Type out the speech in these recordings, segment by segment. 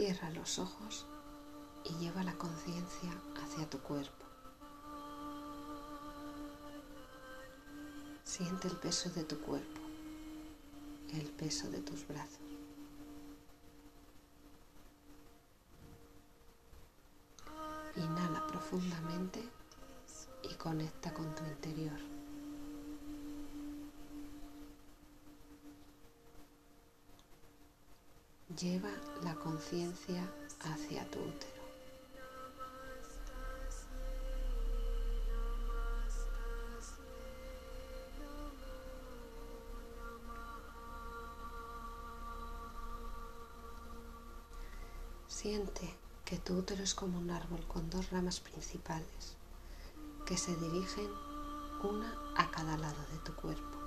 Cierra los ojos y lleva la conciencia hacia tu cuerpo. Siente el peso de tu cuerpo, el peso de tus brazos. Inhala profundamente y conecta con tu interior. Lleva la conciencia hacia tu útero. Siente que tu útero es como un árbol con dos ramas principales que se dirigen una a cada lado de tu cuerpo.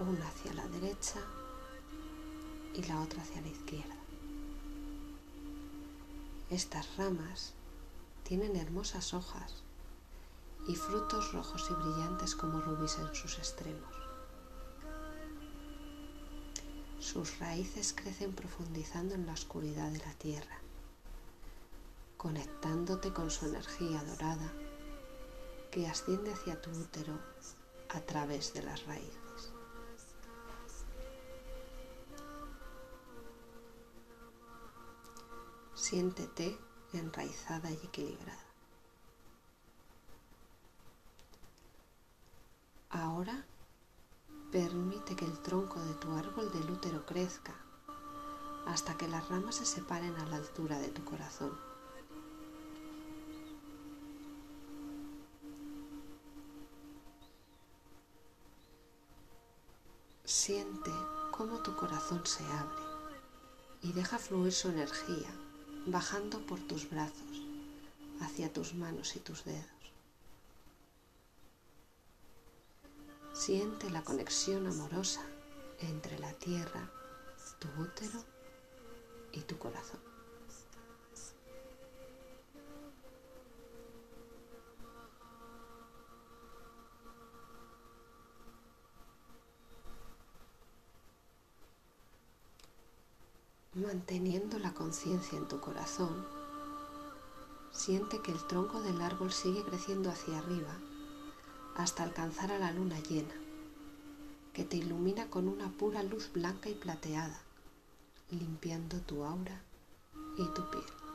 Una hacia la derecha y la otra hacia la izquierda. Estas ramas tienen hermosas hojas y frutos rojos y brillantes como rubíes en sus extremos. Sus raíces crecen profundizando en la oscuridad de la tierra, conectándote con su energía dorada que asciende hacia tu útero a través de las raíces. Siéntete enraizada y equilibrada. Ahora permite que el tronco de tu árbol del útero crezca hasta que las ramas se separen a la altura de tu corazón. Siente cómo tu corazón se abre y deja fluir su energía bajando por tus brazos hacia tus manos y tus dedos. Siente la conexión amorosa entre la tierra, tu útero y tu corazón. Manteniendo la conciencia en tu corazón, siente que el tronco del árbol sigue creciendo hacia arriba hasta alcanzar a la luna llena, que te ilumina con una pura luz blanca y plateada, limpiando tu aura y tu piel.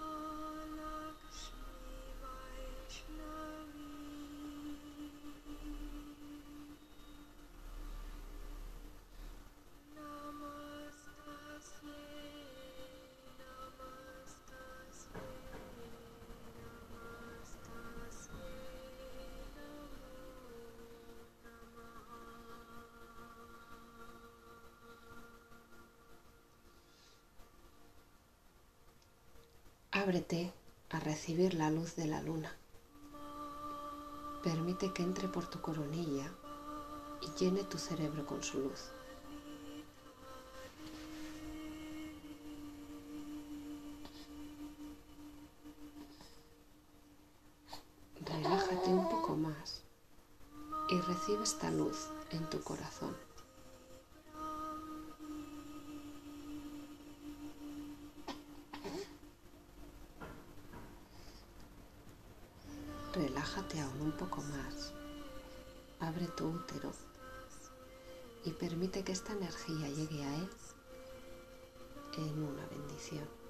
Ábrete a recibir la luz de la luna. Permite que entre por tu coronilla y llene tu cerebro con su luz. Relájate un poco más y recibe esta luz en tu corazón. Relájate aún un poco más. Abre tu útero y permite que esta energía llegue a él en una bendición.